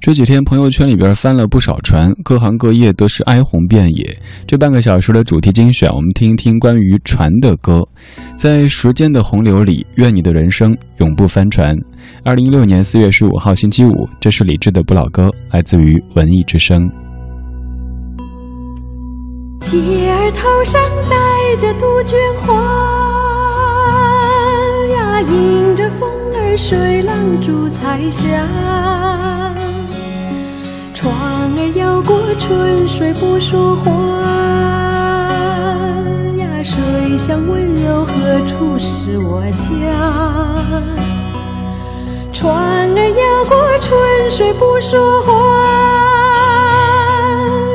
这几天朋友圈里边翻了不少船，各行各业都是哀鸿遍野。这半个小时的主题精选，我们听一听关于船的歌。在时间的洪流里，愿你的人生永不翻船。二零一六年四月十五号星期五，这是李志的不老歌，来自于文艺之声。姐儿头上戴着杜鹃花呀，迎着风儿水浪逐彩霞。船儿摇过春水不说话呀，水乡温柔何处是我家？船儿摇过春水不说话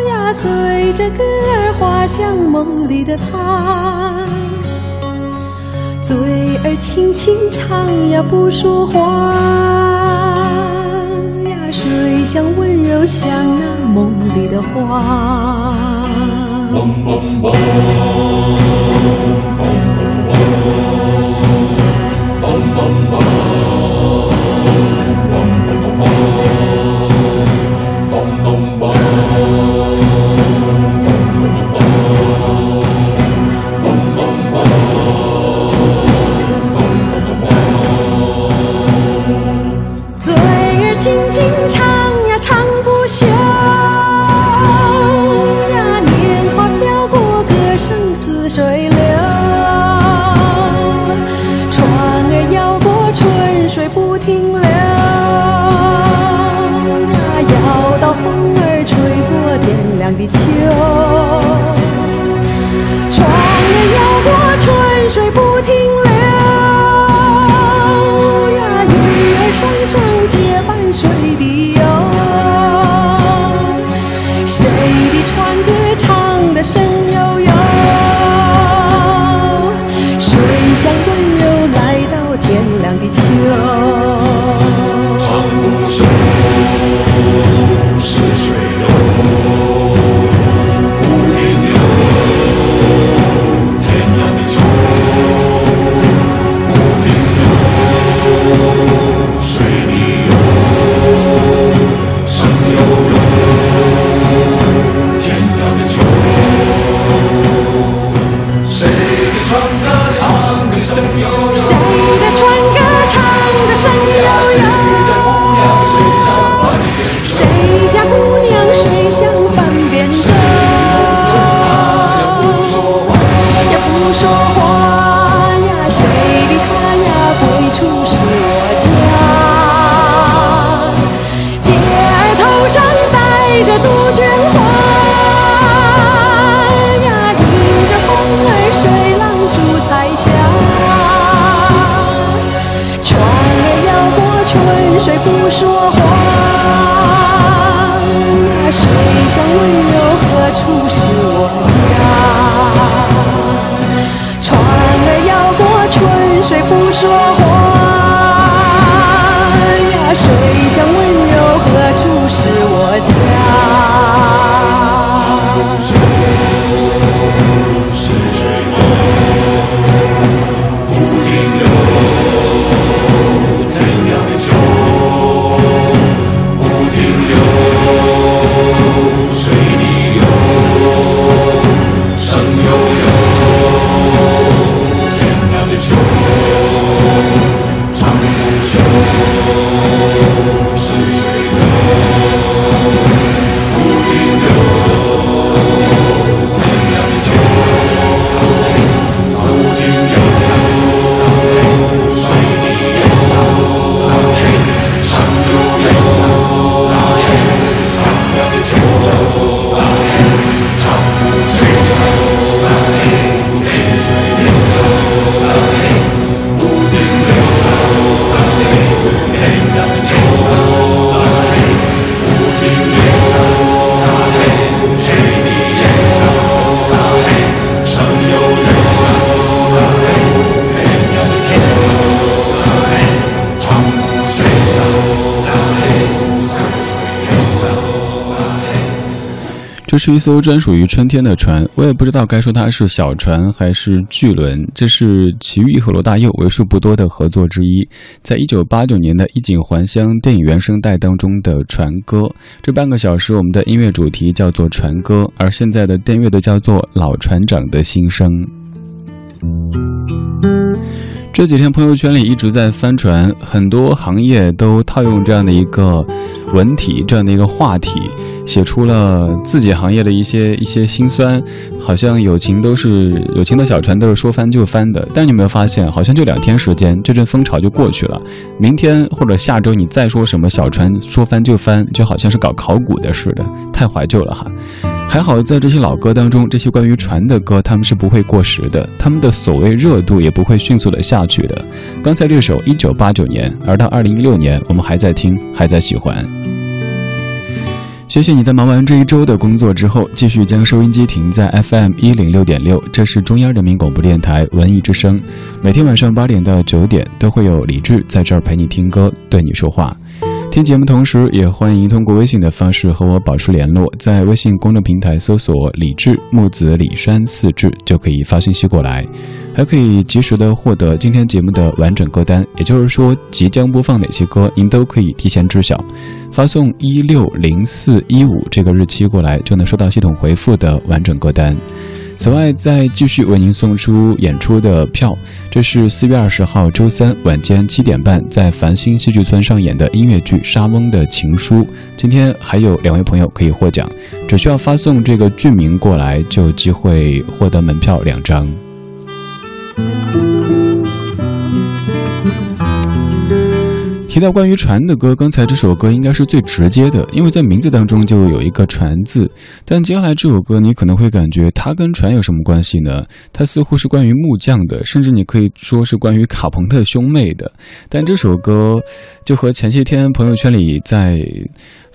呀，随着歌儿划向梦里的他。嘴儿轻轻唱呀不说话。像温柔，像那梦里的花。这是一艘专属于春天的船，我也不知道该说它是小船还是巨轮。这是齐豫和罗大佑为数不多的合作之一，在一九八九年的衣锦还乡电影原声带当中的船歌。这半个小时，我们的音乐主题叫做船歌，而现在的电乐的叫做老船长的心声。这几天朋友圈里一直在翻船，很多行业都套用这样的一个文体，这样的一个话题，写出了自己行业的一些一些辛酸。好像友情都是友情的小船，都是说翻就翻的。但你有没有发现，好像就两天时间，这阵风潮就过去了。明天或者下周，你再说什么小船说翻就翻，就好像是搞考古的似的，太怀旧了哈。还好，在这些老歌当中，这些关于船的歌，他们是不会过时的，他们的所谓热度也不会迅速的下去的。刚才这首一九八九年，而到二零一六年，我们还在听，还在喜欢。谢谢你在忙完这一周的工作之后，继续将收音机停在 FM 一零六点六，这是中央人民广播电台文艺之声，每天晚上八点到九点都会有李志在这儿陪你听歌，对你说话。听节目同时，也欢迎通过微信的方式和我保持联络，在微信公众平台搜索“李志木子李山四志”就可以发信息过来，还可以及时的获得今天节目的完整歌单，也就是说即将播放哪些歌，您都可以提前知晓。发送一六零四一五这个日期过来，就能收到系统回复的完整歌单。此外，再继续为您送出演出的票。这是四月二十号周三晚间七点半，在繁星戏剧村上演的音乐剧《沙翁的情书》。今天还有两位朋友可以获奖，只需要发送这个剧名过来，就有机会获得门票两张。提到关于船的歌，刚才这首歌应该是最直接的，因为在名字当中就有一个“船”字。但接下来这首歌，你可能会感觉它跟船有什么关系呢？它似乎是关于木匠的，甚至你可以说是关于卡朋特兄妹的。但这首歌就和前些天朋友圈里在。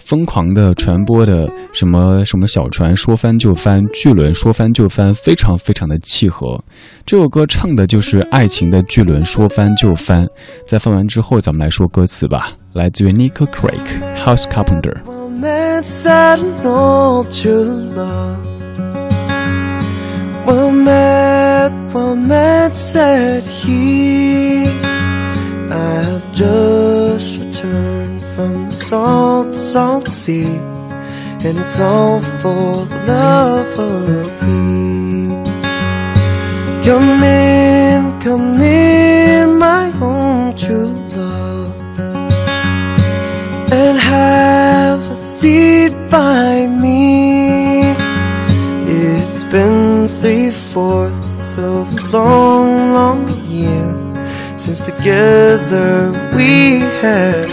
疯狂的传播的什么什么小船说翻就翻，巨轮说翻就翻，非常非常的契合。这首歌唱的就是爱情的巨轮说翻就翻。在翻完之后，咱们来说歌词吧。来自于 Nico Craig House Carpenter。From the salt, salt sea, and it's all for the love of thee. Come in, come in, my own true love, and have a seat by me. It's been three fourths of a long, long year since together we have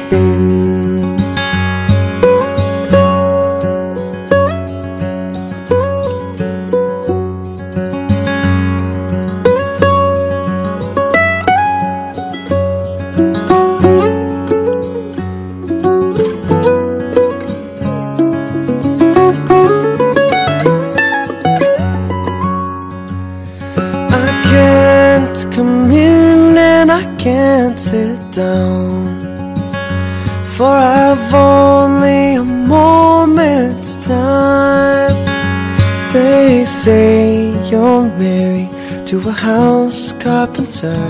to a house carpenter,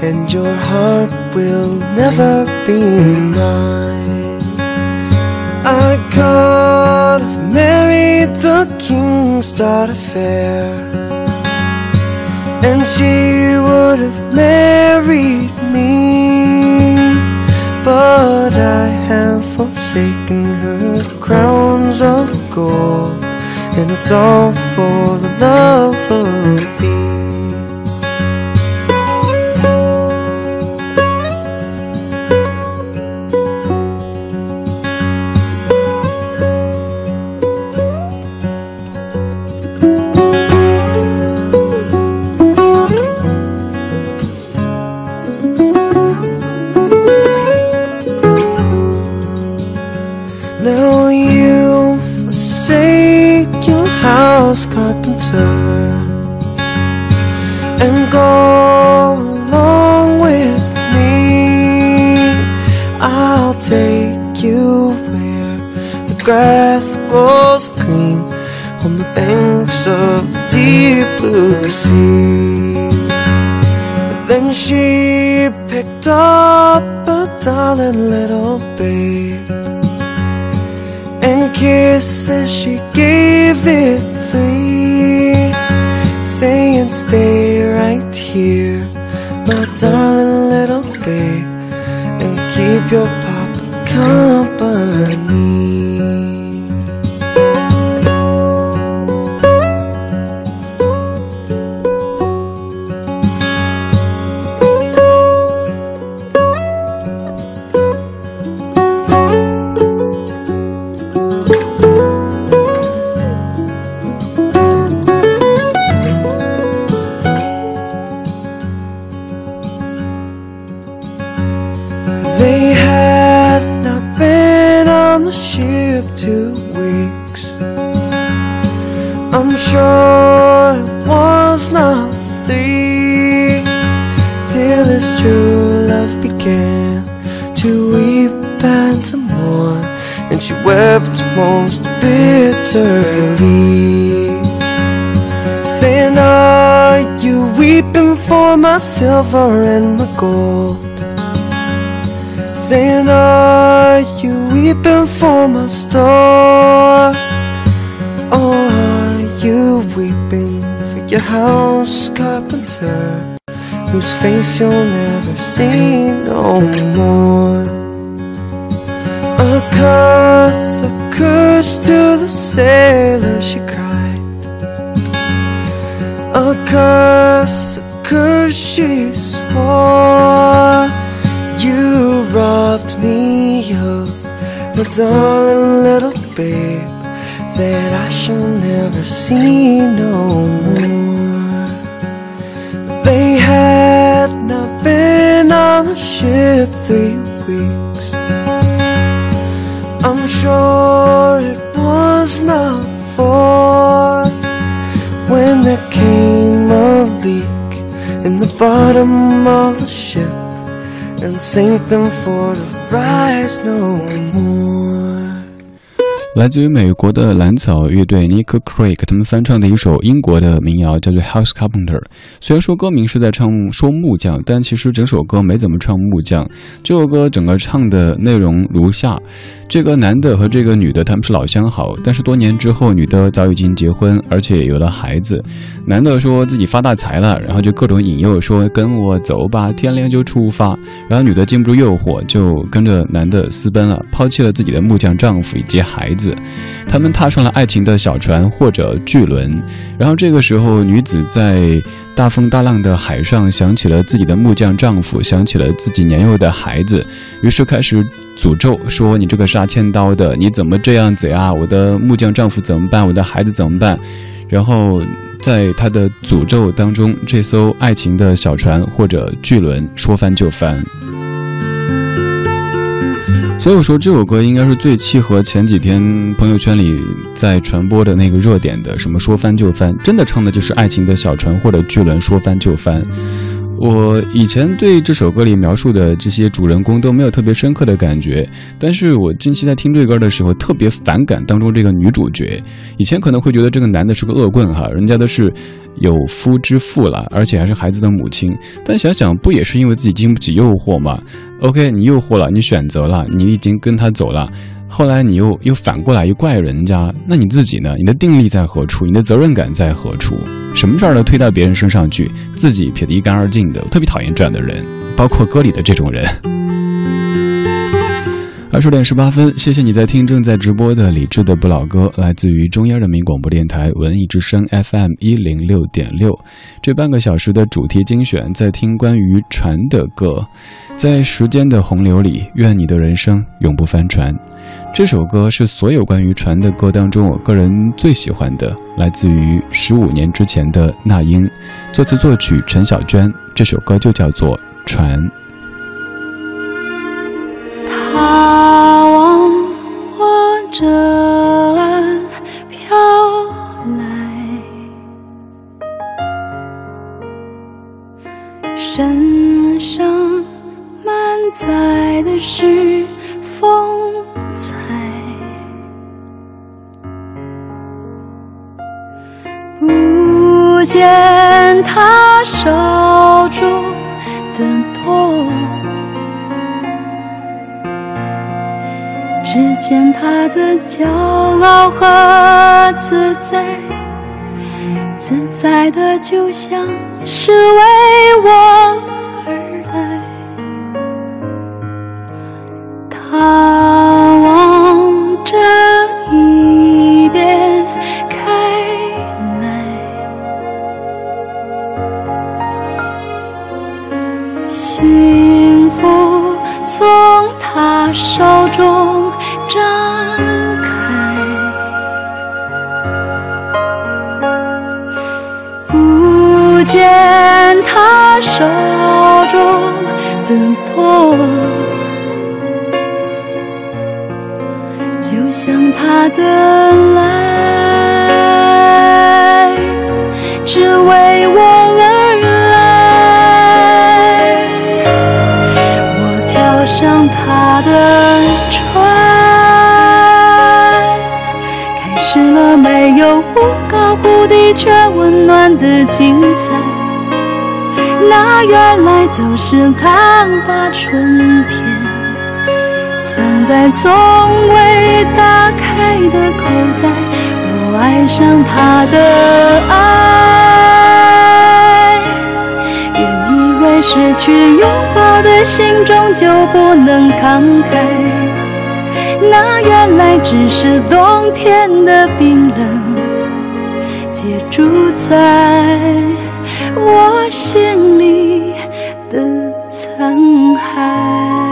and your heart will never be mine. I could have married the king's daughter fair, and she would have married me. But I have forsaken her crowns of gold, and it's all for the love of thee. Kisses she gave it three, saying, Stay right here, my darling two weeks. I'm sure it was nothing till his true love began to weep and to mourn, and she wept most bitterly, saying, Are you weeping for my silver and my gold? Saying, Are you weeping for my store? Or are you weeping for your house carpenter whose face you'll never see no more? A curse, a curse to the sailor, she cried. A curse, a curse, she swore. You robbed me of my darling little babe that I shall never see no more. They had not been on the ship three weeks. I'm sure it was not for when there came a leak in the bottom of the ship and sank them for the rise no more. 来自于美国的蓝草乐队 Nick Craig，他们翻唱的一首英国的民谣，叫做《House Carpenter》。虽然说歌名是在唱说木匠，但其实整首歌没怎么唱木匠。这首歌整个唱的内容如下：这个男的和这个女的他们是老相好，但是多年之后，女的早已经结婚，而且有了孩子。男的说自己发大财了，然后就各种引诱说跟我走吧，天亮就出发。然后女的经不住诱惑，就跟着男的私奔了，抛弃了自己的木匠丈夫以及孩子。他们踏上了爱情的小船或者巨轮，然后这个时候，女子在大风大浪的海上想起了自己的木匠丈夫，想起了自己年幼的孩子，于是开始诅咒说：“你这个杀千刀的，你怎么这样子呀？我的木匠丈夫怎么办？我的孩子怎么办？”然后在他的诅咒当中，这艘爱情的小船或者巨轮说翻就翻。所以我说这首歌应该是最契合前几天朋友圈里在传播的那个热点的，什么说翻就翻，真的唱的就是爱情的小船或者巨轮说翻就翻。我以前对这首歌里描述的这些主人公都没有特别深刻的感觉，但是我近期在听这歌的时候特别反感当中这个女主角。以前可能会觉得这个男的是个恶棍哈，人家都是有夫之妇了，而且还是孩子的母亲。但想想不也是因为自己经不起诱惑吗？OK，你诱惑了，你选择了，你已经跟他走了。后来你又又反过来又怪人家，那你自己呢？你的定力在何处？你的责任感在何处？什么事儿都推到别人身上去，自己撇得一干二净的。特别讨厌这样的人，包括歌里的这种人。二十点十八分，谢谢你在听正在直播的李志的不老歌，来自于中央人民广播电台文艺之声 FM 一零六点六。这半个小时的主题精选，在听关于船的歌，在时间的洪流里，愿你的人生永不翻船。这首歌是所有关于船的歌当中，我个人最喜欢的，来自于十五年之前的那英，作词作曲陈小娟。这首歌就叫做《船》。他往我这岸飘来，身上满载的是风采。不见他手中见他的骄傲和自在，自在的就像是为我而来。他望着一边开来，幸福从他手中展开，不见他手中的舵。就像他的来，只为我而来。我跳上他的却温暖的精彩。那原来都是他把春天。藏在从未打开的口袋，我爱上他的爱，原以为失去拥抱的心中就不能慷慨，那原来只是冬天的冰冷，结住在我心里的残骸。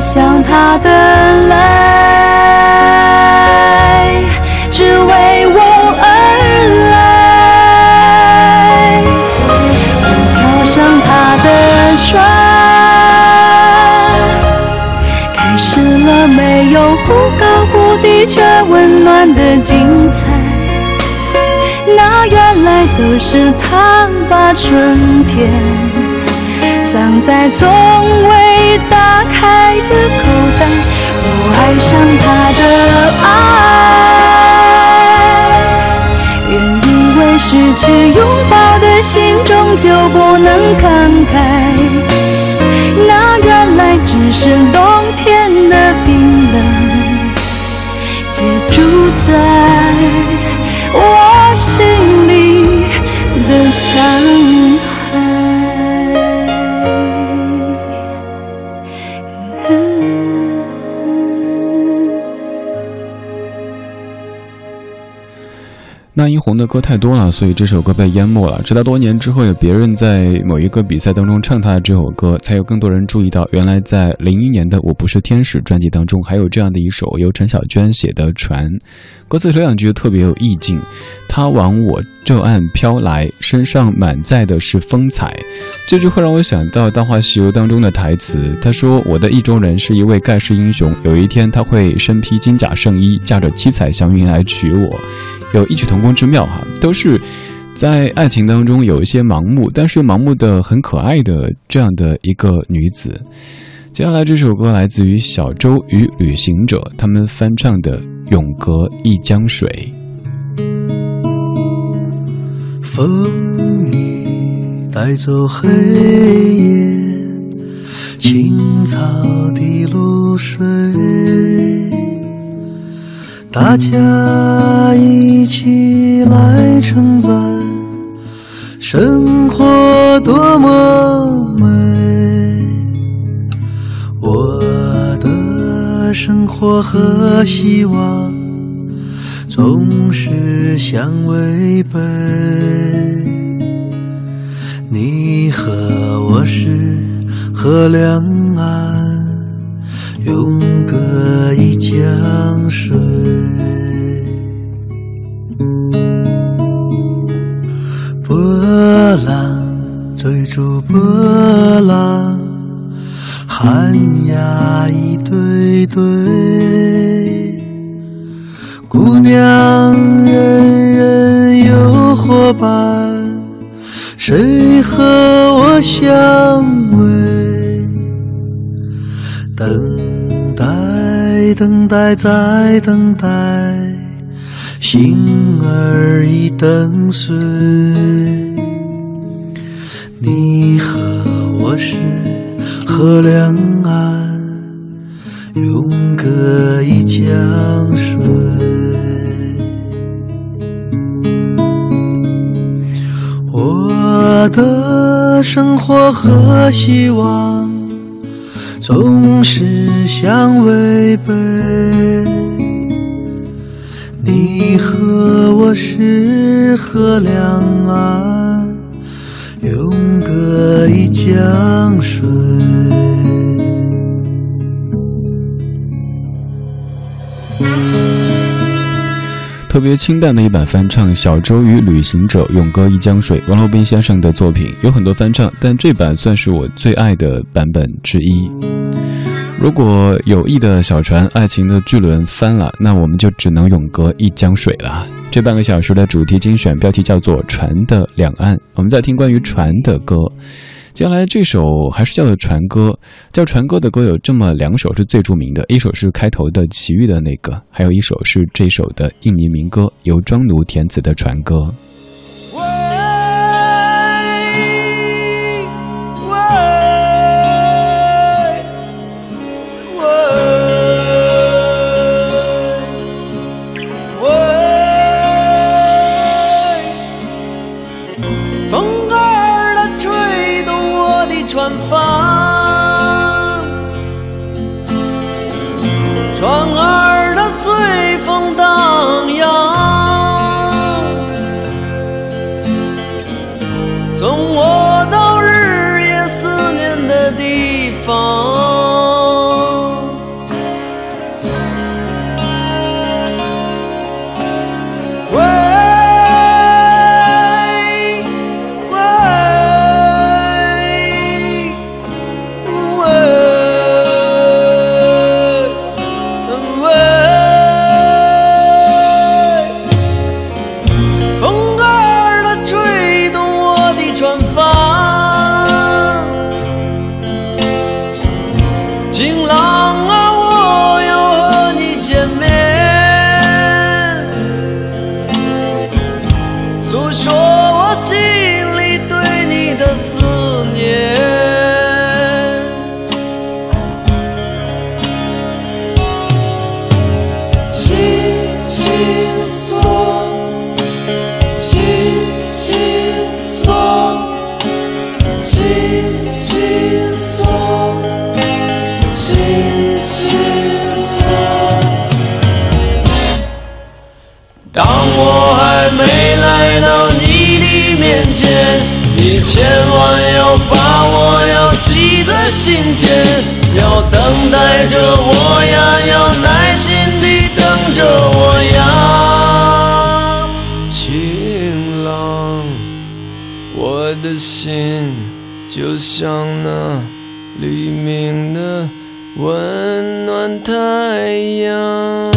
像他的泪，只为我而来。我跳上他的船，开始了没有忽高忽低却温暖的精彩。那原来都是他把春天。藏在从未打开的口袋，我爱上他的爱，原以为失去拥抱的心终究不能慷慨，那原来只是冬天的冰冷，结住在我心里的残。的歌太多了，所以这首歌被淹没了。直到多年之后，有别人在某一个比赛当中唱他的这首歌，才有更多人注意到，原来在零一年的《我不是天使》专辑当中，还有这样的一首由陈小娟写的《船》。歌词头两句特别有意境：“他往我这岸飘来，身上满载的是风采。”这句话让我想到《大话西游》当中的台词，他说：“我的意中人是一位盖世英雄，有一天他会身披金甲圣衣，驾着七彩祥云来娶我。”有异曲同工之妙哈，都是在爱情当中有一些盲目，但是又盲目的很可爱的这样的一个女子。接下来这首歌来自于小周与旅行者他们翻唱的《永隔一江水》。风雨带走黑夜，青草的露水。大家一起来称赞，生活多么美。我的生活和希望总是相违背，你和我是河两岸，永隔一江水。波浪追逐波浪，寒鸦一对对，姑娘人人有伙伴，谁和我相偎？等，等待，再等待。心儿已等碎，你和我是河两岸，永隔一江水。我的生活和希望总是相违背。你和我是河两岸，永隔一江水。特别清淡的一版翻唱，小周与旅行者《永隔一江水》，王洛宾先生的作品有很多翻唱，但这版算是我最爱的版本之一。如果友谊的小船、爱情的巨轮翻了，那我们就只能永隔一江水了。这半个小时的主题精选标题叫做《船的两岸》，我们在听关于船的歌。接下来这首还是叫做船歌，叫船歌的歌有这么两首是最著名的，一首是开头的齐豫的那个，还有一首是这首的印尼民歌，由庄奴填词的船歌。你千万要把我要记在心间，要等待着我呀，要耐心地等着我呀。晴朗，我的心就像那黎明的温暖太阳。